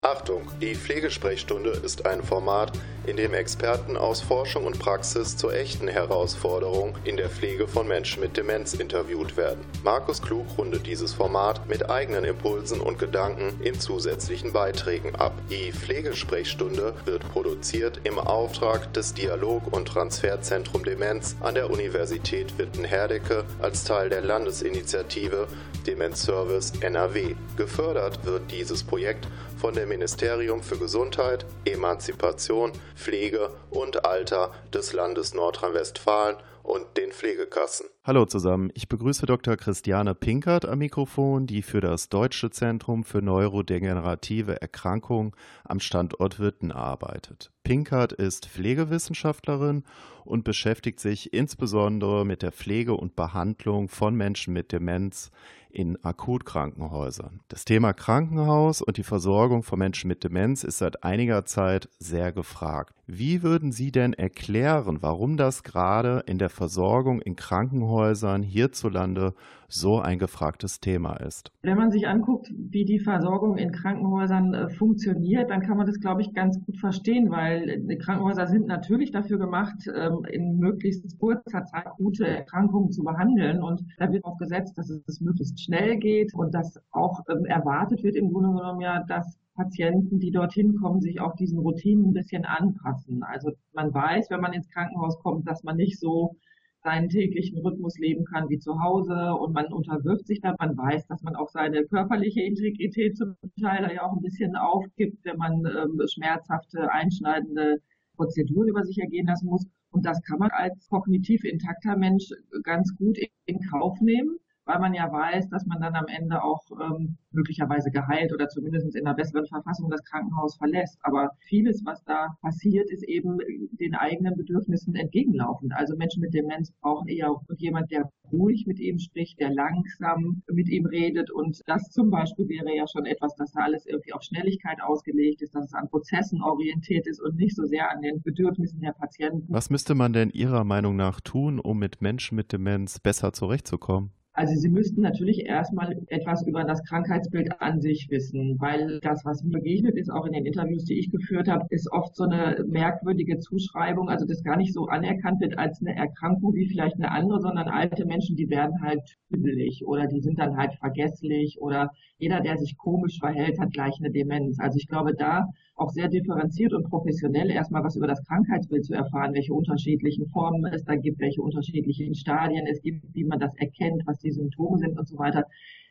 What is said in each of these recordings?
Achtung, die Pflegesprechstunde ist ein Format, in dem Experten aus Forschung und Praxis zu echten Herausforderungen in der Pflege von Menschen mit Demenz interviewt werden. Markus Klug rundet dieses Format mit eigenen Impulsen und Gedanken in zusätzlichen Beiträgen ab. Die Pflegesprechstunde wird produziert im Auftrag des Dialog- und Transferzentrum Demenz an der Universität Witten-Herdecke als Teil der Landesinitiative Demenzservice NRW. Gefördert wird dieses Projekt von dem Ministerium für Gesundheit, Emanzipation, Pflege und Alter des Landes Nordrhein-Westfalen und den Pflegekassen. Hallo zusammen, ich begrüße Dr. Christiane Pinkert am Mikrofon, die für das Deutsche Zentrum für neurodegenerative Erkrankungen am Standort Witten arbeitet. Pinkert ist Pflegewissenschaftlerin und beschäftigt sich insbesondere mit der Pflege und Behandlung von Menschen mit Demenz in Akutkrankenhäusern. Das Thema Krankenhaus und die Versorgung von Menschen mit Demenz ist seit einiger Zeit sehr gefragt. Wie würden Sie denn erklären, warum das gerade in der Versorgung in Krankenhäusern hierzulande so ein gefragtes Thema ist? Wenn man sich anguckt, wie die Versorgung in Krankenhäusern äh, funktioniert, dann kann man das, glaube ich, ganz gut verstehen, weil äh, Krankenhäuser sind natürlich dafür gemacht, ähm, in möglichst kurzer Zeit gute Erkrankungen zu behandeln. Und da wird auch gesetzt, dass es möglichst schnell geht und dass auch ähm, erwartet wird im Grunde genommen ja, dass Patienten, die dorthin kommen, sich auch diesen Routinen ein bisschen anpassen. Also man weiß, wenn man ins Krankenhaus kommt, dass man nicht so seinen täglichen Rhythmus leben kann wie zu Hause und man unterwirft sich da. Man weiß, dass man auch seine körperliche Integrität zum Teil ja auch ein bisschen aufgibt, wenn man ähm, schmerzhafte, einschneidende Prozeduren über sich ergehen lassen muss. Und das kann man als kognitiv intakter Mensch ganz gut in Kauf nehmen weil man ja weiß, dass man dann am Ende auch ähm, möglicherweise geheilt oder zumindest in einer besseren Verfassung das Krankenhaus verlässt. Aber vieles, was da passiert, ist eben den eigenen Bedürfnissen entgegenlaufend. Also Menschen mit Demenz brauchen eher jemand, der ruhig mit ihm spricht, der langsam mit ihm redet. Und das zum Beispiel wäre ja schon etwas, dass da alles irgendwie auf Schnelligkeit ausgelegt ist, dass es an Prozessen orientiert ist und nicht so sehr an den Bedürfnissen der Patienten. Was müsste man denn Ihrer Meinung nach tun, um mit Menschen mit Demenz besser zurechtzukommen? Also Sie müssten natürlich erstmal etwas über das Krankheitsbild an sich wissen, weil das, was mir begegnet ist, auch in den Interviews, die ich geführt habe, ist oft so eine merkwürdige Zuschreibung, also das gar nicht so anerkannt wird als eine Erkrankung wie vielleicht eine andere, sondern alte Menschen, die werden halt tüdelig oder die sind dann halt vergesslich oder jeder, der sich komisch verhält, hat gleich eine Demenz. Also ich glaube, da auch sehr differenziert und professionell erstmal was über das Krankheitsbild zu erfahren, welche unterschiedlichen Formen es da gibt, welche unterschiedlichen Stadien es gibt, wie man das erkennt, was die Symptome sind und so weiter.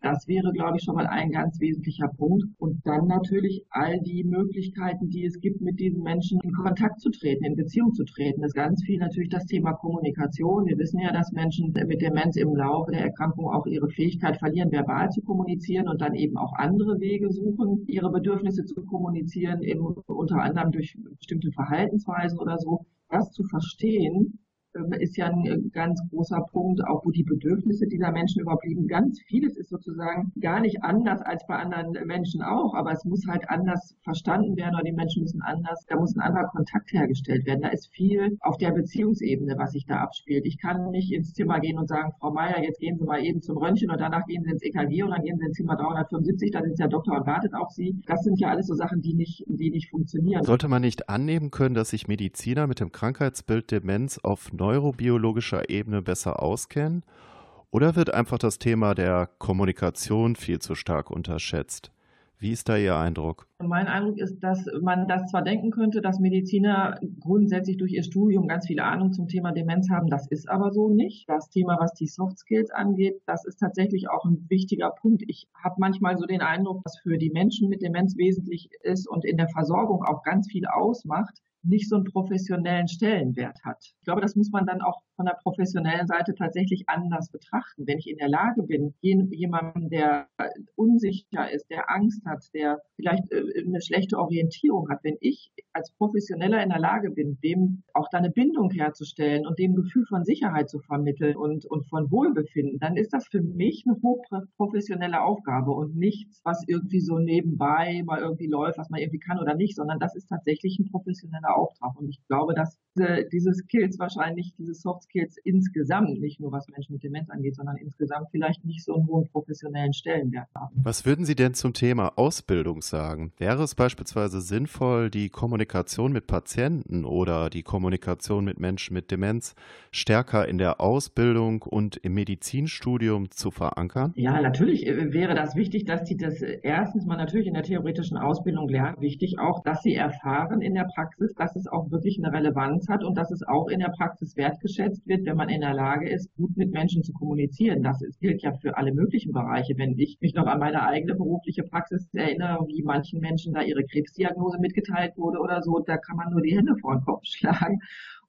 Das wäre, glaube ich, schon mal ein ganz wesentlicher Punkt. Und dann natürlich all die Möglichkeiten, die es gibt, mit diesen Menschen in Kontakt zu treten, in Beziehung zu treten. Das ist ganz viel natürlich das Thema Kommunikation. Wir wissen ja, dass Menschen mit Demenz im Laufe der Erkrankung auch ihre Fähigkeit verlieren, verbal zu kommunizieren und dann eben auch andere Wege suchen, ihre Bedürfnisse zu kommunizieren, eben unter anderem durch bestimmte Verhaltensweisen oder so. Das zu verstehen, ist ja ein äh, ganz großer Punkt, auch wo die Bedürfnisse dieser Menschen überhaupt. Ganz vieles ist sozusagen gar nicht anders als bei anderen Menschen auch, aber es muss halt anders verstanden werden oder die Menschen müssen anders, da muss ein anderer Kontakt hergestellt werden. Da ist viel auf der Beziehungsebene, was sich da abspielt. Ich kann nicht ins Zimmer gehen und sagen, Frau Meier, jetzt gehen Sie mal eben zum Röntgen und danach gehen Sie ins EKG und dann gehen Sie ins Zimmer 375, da ist der Doktor und wartet auf Sie. Das sind ja alles so Sachen, die nicht, die nicht funktionieren. Sollte man nicht annehmen können, dass sich Mediziner mit dem Krankheitsbild Demenz auf neurobiologischer Ebene besser auskennen? Oder wird einfach das Thema der Kommunikation viel zu stark unterschätzt? Wie ist da Ihr Eindruck? Mein Eindruck ist, dass man das zwar denken könnte, dass Mediziner grundsätzlich durch ihr Studium ganz viele Ahnung zum Thema Demenz haben. Das ist aber so nicht. Das Thema, was die Soft Skills angeht, das ist tatsächlich auch ein wichtiger Punkt. Ich habe manchmal so den Eindruck, dass für die Menschen mit Demenz wesentlich ist und in der Versorgung auch ganz viel ausmacht, nicht so einen professionellen Stellenwert hat. Ich glaube, das muss man dann auch von der professionellen Seite tatsächlich anders betrachten. Wenn ich in der Lage bin, jemanden, der unsicher ist, der Angst hat, der vielleicht äh, eine schlechte Orientierung hat, wenn ich als Professioneller in der Lage bin, dem auch da eine Bindung herzustellen und dem Gefühl von Sicherheit zu vermitteln und, und von Wohlbefinden, dann ist das für mich eine hochprofessionelle Aufgabe und nichts, was irgendwie so nebenbei mal irgendwie läuft, was man irgendwie kann oder nicht, sondern das ist tatsächlich ein professioneller zentraler Auftrag. Und ich glaube, dass diese Skills wahrscheinlich, diese Soft Skills insgesamt, nicht nur was Menschen mit Demenz angeht, sondern insgesamt vielleicht nicht so einen hohen professionellen Stellenwert haben. Was würden Sie denn zum Thema Ausbildung sagen? Wäre es beispielsweise sinnvoll, die Kommunikation mit Patienten oder die Kommunikation mit Menschen mit Demenz stärker in der Ausbildung und im Medizinstudium zu verankern? Ja, natürlich äh, wäre das wichtig, dass sie das äh, erstens mal natürlich in der theoretischen Ausbildung lernen. Wichtig auch, dass sie erfahren in der Praxis, dass es auch wirklich eine Relevanz hat und dass es auch in der Praxis wertgeschätzt wird, wenn man in der Lage ist, gut mit Menschen zu kommunizieren. Das gilt ja für alle möglichen Bereiche. Wenn ich mich noch an meine eigene berufliche Praxis erinnere, wie manchen Menschen da ihre Krebsdiagnose mitgeteilt wurde oder so, da kann man nur die Hände vor den Kopf schlagen.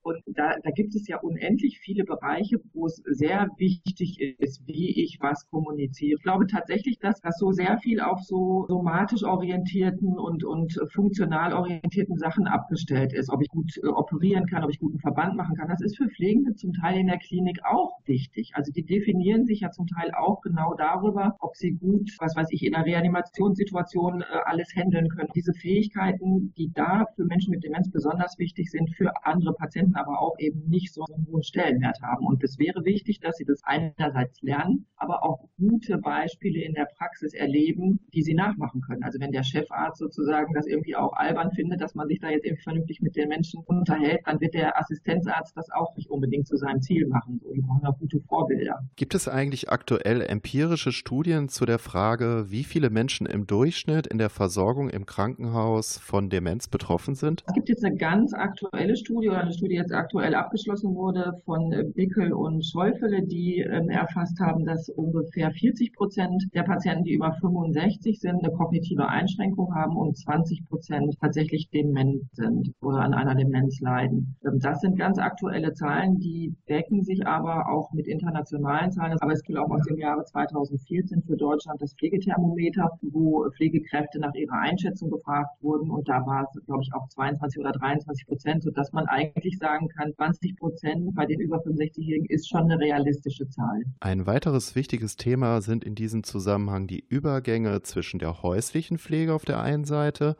Und da, da gibt es ja unendlich viele Bereiche, wo es sehr wichtig ist, wie ich was kommuniziere. Ich glaube tatsächlich, dass das so sehr viel auf so somatisch orientierten und, und funktional orientierten Sachen abgestellt ist. Ob ich gut äh, operieren kann, ob ich guten Verband machen kann. Das ist für Pflegende zum Teil in der Klinik auch wichtig. Also die definieren sich ja zum Teil auch genau darüber, ob sie gut, was weiß ich, in einer Reanimationssituation äh, alles handeln können. Diese Fähigkeiten, die da für Menschen mit Demenz besonders wichtig sind, für andere Patienten aber auch eben nicht so einen hohen Stellenwert haben. Und es wäre wichtig, dass sie das einerseits lernen, aber auch gute Beispiele in der Praxis erleben, die sie nachmachen können. Also wenn der Chefarzt sozusagen das irgendwie auch albern findet, dass man sich da jetzt irgendwie vernünftig mit den Menschen unterhält, dann wird der Assistenzarzt das auch nicht unbedingt zu seinem Ziel machen. So, die brauchen auch gute Vorbilder. Gibt es eigentlich aktuell empirische Studien zu der Frage, wie viele Menschen im Durchschnitt in der Versorgung im Krankenhaus von Demenz betroffen sind? Es gibt jetzt eine ganz aktuelle Studie oder eine Studie jetzt aktuell abgeschlossen wurde von äh, Bickel und Schäufele, die ähm, erfasst haben, dass ungefähr 40 Prozent der Patienten, die über 65 sind, eine kognitive Einschränkung haben und 20 Prozent tatsächlich dement sind oder an einer Demenz leiden. Ähm, das sind ganz aktuelle Zahlen, die decken sich aber auch mit internationalen Zahlen. Aber es gilt auch aus dem Jahre 2014 für Deutschland das Pflegethermometer, wo Pflegekräfte nach ihrer Einschätzung gefragt wurden. Und da war es, glaube ich, auch 22 oder 23 Prozent, sodass man eigentlich sagt, sagen kann, 20 Prozent bei den über 65-Jährigen ist schon eine realistische Zahl. Ein weiteres wichtiges Thema sind in diesem Zusammenhang die Übergänge zwischen der häuslichen Pflege auf der einen Seite,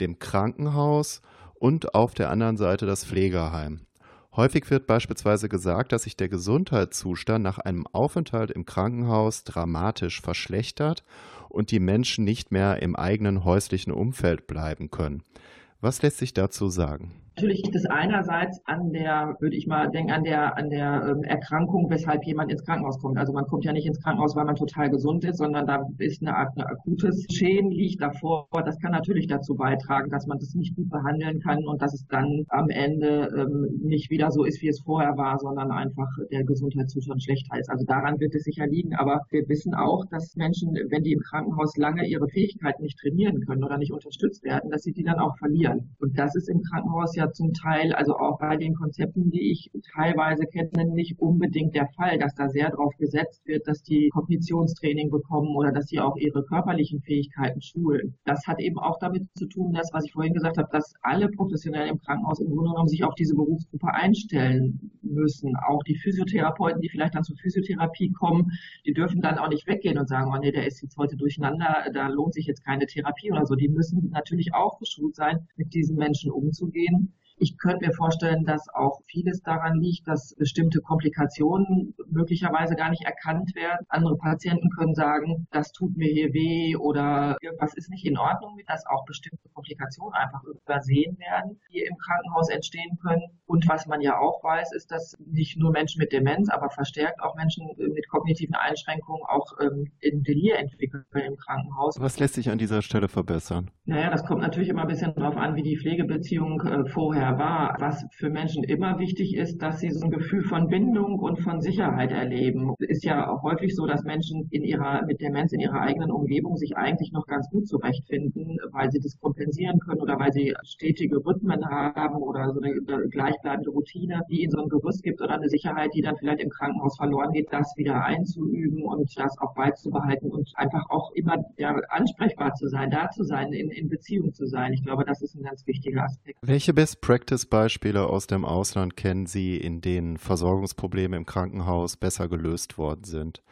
dem Krankenhaus und auf der anderen Seite das Pflegeheim. Häufig wird beispielsweise gesagt, dass sich der Gesundheitszustand nach einem Aufenthalt im Krankenhaus dramatisch verschlechtert und die Menschen nicht mehr im eigenen häuslichen Umfeld bleiben können. Was lässt sich dazu sagen? Natürlich liegt es einerseits an der, würde ich mal denken, an der, an der ähm, Erkrankung, weshalb jemand ins Krankenhaus kommt. Also man kommt ja nicht ins Krankenhaus, weil man total gesund ist, sondern da ist eine, eine akutes Schäden liegt davor. Das kann natürlich dazu beitragen, dass man das nicht gut behandeln kann und dass es dann am Ende ähm, nicht wieder so ist, wie es vorher war, sondern einfach der Gesundheitszustand schlechter ist. Also daran wird es sicher liegen. Aber wir wissen auch, dass Menschen, wenn die im Krankenhaus lange ihre Fähigkeiten nicht trainieren können oder nicht unterstützt werden, dass sie die dann auch verlieren. Und das ist im Krankenhaus ja ja zum Teil, also auch bei den Konzepten, die ich teilweise kenne, nicht unbedingt der Fall, dass da sehr darauf gesetzt wird, dass die Kognitionstraining bekommen oder dass sie auch ihre körperlichen Fähigkeiten schulen. Das hat eben auch damit zu tun, dass, was ich vorhin gesagt habe, dass alle Professionellen im Krankenhaus im Grunde genommen sich auf diese Berufsgruppe einstellen müssen. Auch die Physiotherapeuten, die vielleicht dann zur Physiotherapie kommen, die dürfen dann auch nicht weggehen und sagen, oh nee, der ist jetzt heute durcheinander, da lohnt sich jetzt keine Therapie oder so. Die müssen natürlich auch geschult sein, mit diesen Menschen umzugehen. Ich könnte mir vorstellen, dass auch vieles daran liegt, dass bestimmte Komplikationen möglicherweise gar nicht erkannt werden. Andere Patienten können sagen, das tut mir hier weh oder irgendwas ist nicht in Ordnung, dass auch bestimmte Komplikationen einfach übersehen werden, die im Krankenhaus entstehen können. Und was man ja auch weiß, ist, dass nicht nur Menschen mit Demenz, aber verstärkt auch Menschen mit kognitiven Einschränkungen auch ähm, in Delir entwickeln im Krankenhaus. Was lässt sich an dieser Stelle verbessern? Naja, das kommt natürlich immer ein bisschen darauf an, wie die Pflegebeziehung äh, vorher war. Was für Menschen immer wichtig ist, dass sie so ein Gefühl von Bindung und von Sicherheit erleben. Es ist ja auch häufig so, dass Menschen in ihrer, mit Demenz in ihrer eigenen Umgebung sich eigentlich noch ganz gut zurechtfinden, weil sie das kompensieren können oder weil sie stetige Rhythmen haben oder so eine, eine gleichbleibende Routine, die ihnen so ein Gerüst gibt oder eine Sicherheit, die dann vielleicht im Krankenhaus verloren geht, das wieder einzuüben und das auch beizubehalten und einfach auch immer ja, ansprechbar zu sein, da zu sein, in, in Beziehung zu sein. Ich glaube, das ist ein ganz wichtiger Aspekt. Welche Best Practice Practice-Beispiele aus dem Ausland kennen Sie, in denen Versorgungsprobleme im Krankenhaus besser gelöst worden sind?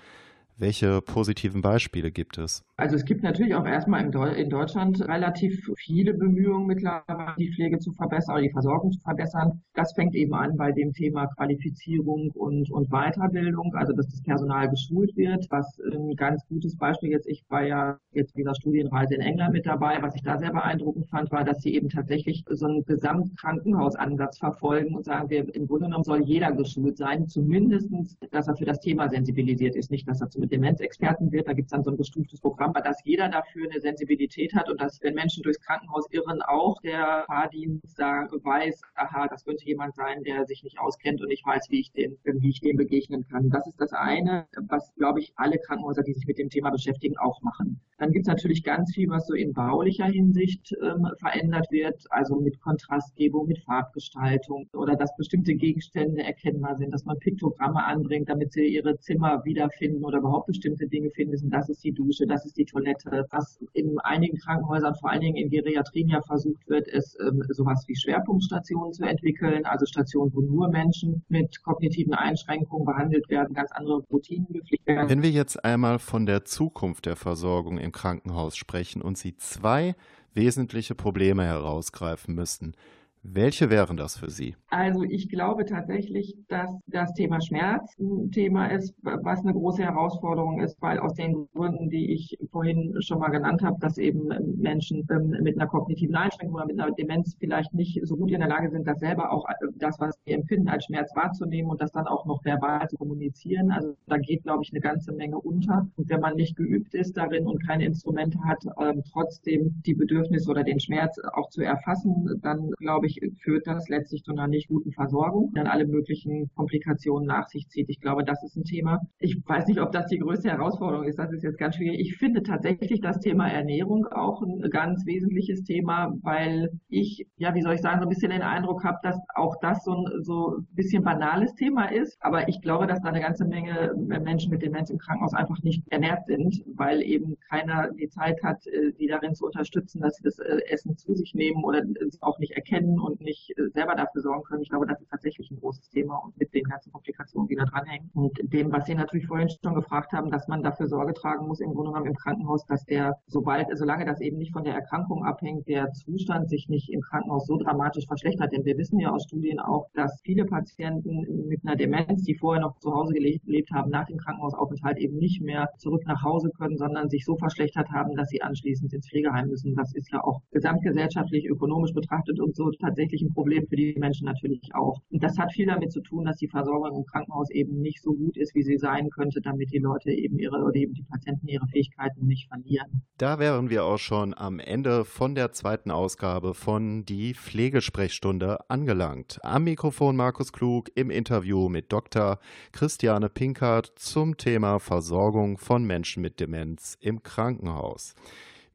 Welche positiven Beispiele gibt es? Also es gibt natürlich auch erstmal in, Deutschland relativ viele Bemühungen mittlerweile, die Pflege zu verbessern die Versorgung zu verbessern. Das fängt eben an bei dem Thema Qualifizierung und, und Weiterbildung, also dass das Personal geschult wird. Was ein ganz gutes Beispiel jetzt, ich war ja jetzt dieser Studienreise in England mit dabei, was ich da sehr beeindruckend fand, war, dass sie eben tatsächlich so einen Gesamtkrankenhausansatz verfolgen und sagen, wir, im Grunde genommen soll jeder geschult sein, zumindest, dass er für das Thema sensibilisiert ist, nicht, dass er zu Demenzexperten wird. Da gibt es dann so ein gestuftes Programm aber dass jeder dafür eine Sensibilität hat und dass, wenn Menschen durchs Krankenhaus irren, auch der Fahrdienst da weiß, aha, das könnte jemand sein, der sich nicht auskennt und ich weiß, wie ich dem, wie ich dem begegnen kann. Das ist das eine, was, glaube ich, alle Krankenhäuser, die sich mit dem Thema beschäftigen, auch machen. Dann gibt es natürlich ganz viel, was so in baulicher Hinsicht ähm, verändert wird, also mit Kontrastgebung, mit Farbgestaltung oder dass bestimmte Gegenstände erkennbar sind, dass man Piktogramme anbringt, damit sie ihre Zimmer wiederfinden oder überhaupt bestimmte Dinge finden müssen. Das ist die Dusche, das ist die Toilette. Was in einigen Krankenhäusern, vor allen Dingen in Geriatrien ja versucht wird, ist ähm, sowas wie Schwerpunktstationen zu entwickeln, also Stationen, wo nur Menschen mit kognitiven Einschränkungen behandelt werden, ganz andere Routinen gepflegt werden. Wenn wir jetzt einmal von der Zukunft der Versorgung im Krankenhaus sprechen und Sie zwei wesentliche Probleme herausgreifen müssten, welche wären das für Sie? Also ich glaube tatsächlich, dass das Thema Schmerz ein Thema ist, was eine große Herausforderung ist, weil aus den Gründen, die ich vorhin schon mal genannt habe, dass eben Menschen ähm, mit einer kognitiven Einschränkung oder mit einer Demenz vielleicht nicht so gut in der Lage sind, das selber auch äh, das, was sie empfinden, als Schmerz wahrzunehmen und das dann auch noch verbal zu kommunizieren. Also da geht, glaube ich, eine ganze Menge unter. Und wenn man nicht geübt ist darin und keine Instrumente hat, ähm, trotzdem die Bedürfnisse oder den Schmerz auch zu erfassen, dann glaube ich, dadurch führt das letztlich zu einer nicht guten Versorgung, dann alle möglichen Komplikationen nach sich zieht. Ich glaube, das ist ein Thema. Ich weiß nicht, ob das die größte Herausforderung ist. Das ist jetzt ganz schwierig. Ich finde tatsächlich das Thema Ernährung auch ein ganz wesentliches Thema, weil ich, ja, wie soll ich sagen, so ein bisschen den Eindruck habe, dass auch das so ein so ein bisschen banales Thema ist. Aber ich glaube, dass da eine ganze Menge Menschen mit Demenz im Krankenhaus einfach nicht ernährt sind, weil eben keiner die Zeit hat, äh, die darin zu unterstützen, dass sie das äh, Essen zu sich nehmen oder es auch nicht erkennen und nicht äh, selber dafür sorgen können. Ich glaube, das ist tatsächlich ein großes Thema und mit den ganzen Komplikationen, die da dranhängen. Und dem, was Sie natürlich vorhin schon gefragt haben, dass man dafür Sorge tragen muss, im Grunde genommen im Krankenhaus, dass der, sobald, solange das eben nicht von der Erkrankung abhängt, der Zustand sich nicht im Krankenhaus so dramatisch verschlechtert. Denn wir wissen ja aus Studien auch, dass viele Patienten mit einer Demenz, die vorher noch zu Hause gelebt haben, nach dem Krankenhausaufenthalt eben nicht mehr zurück nach Hause können, sondern sich so verschlechtert haben, dass sie anschließend ins Pflegeheim müssen. Das ist ja auch gesamtgesellschaftlich, ökonomisch betrachtet und so tatsächlich ein Problem für die Menschen natürlich auch. Und das hat viel damit zu tun, dass die Versorgung im Krankenhaus eben nicht so gut ist, wie sie sein könnte, damit die Leute eben ihre oder eben die Patienten ihre Fähigkeiten nicht verlieren. Da wären wir auch schon am Ende von der zweiten Ausgabe von Die Pflegesprechstunde angelangt. Am Mikrofon Markus Klug im Interview mit Dr. Christiane Pinkert zum Thema Versorgung von Menschen mit Demenz im Krankenhaus.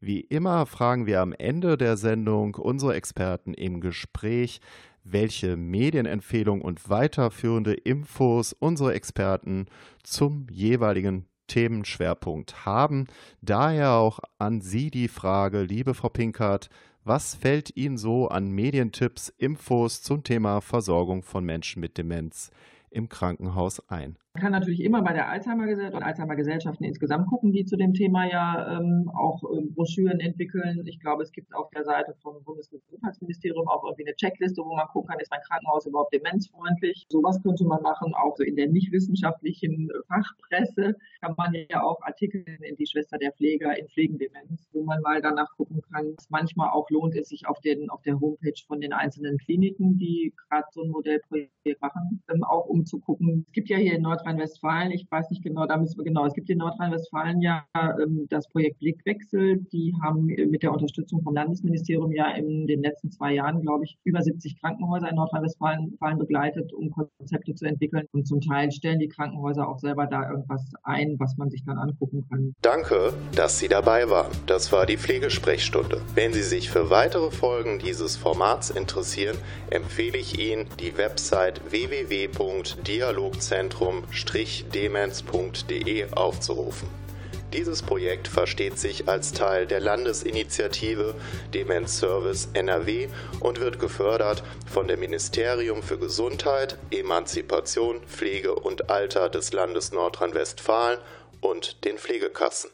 Wie immer fragen wir am Ende der Sendung unsere Experten im Gespräch, welche Medienempfehlungen und weiterführende Infos unsere Experten zum jeweiligen Themenschwerpunkt haben. Daher auch an Sie die Frage, liebe Frau Pinkert, was fällt Ihnen so an Medientipps, Infos zum Thema Versorgung von Menschen mit Demenz im Krankenhaus ein? Man kann natürlich immer bei der Alzheimer-Gesellschaft und Alzheimer-Gesellschaften insgesamt gucken, die zu dem Thema ja ähm, auch äh, Broschüren entwickeln. Ich glaube, es gibt auf der Seite vom Bundesgesundheitsministerium auch irgendwie eine Checkliste, wo man gucken kann, ist mein Krankenhaus überhaupt demenzfreundlich. Sowas könnte man machen. Auch so in der nicht wissenschaftlichen Fachpresse kann man ja auch Artikel in die Schwester der Pfleger in Pflegendemenz, wo man mal danach gucken kann. Manchmal auch lohnt es sich auf, den, auf der Homepage von den einzelnen Kliniken, die gerade so ein Modellprojekt machen, ähm, auch umzugucken. Es gibt ja hier in Nordrhein Nordrhein-Westfalen, ich weiß nicht genau, da müssen wir genau, es gibt in Nordrhein-Westfalen ja ähm, das Projekt Blickwechsel, die haben mit der Unterstützung vom Landesministerium ja in den letzten zwei Jahren, glaube ich, über 70 Krankenhäuser in Nordrhein-Westfalen begleitet, um Konzepte zu entwickeln und zum Teil stellen die Krankenhäuser auch selber da irgendwas ein, was man sich dann angucken kann. Danke, dass Sie dabei waren. Das war die Pflegesprechstunde. Wenn Sie sich für weitere Folgen dieses Formats interessieren, empfehle ich Ihnen die Website www.dialogzentrum demenz.de aufzurufen. Dieses Projekt versteht sich als Teil der Landesinitiative Demenz Service NRW und wird gefördert von dem Ministerium für Gesundheit, Emanzipation, Pflege und Alter des Landes Nordrhein-Westfalen und den Pflegekassen.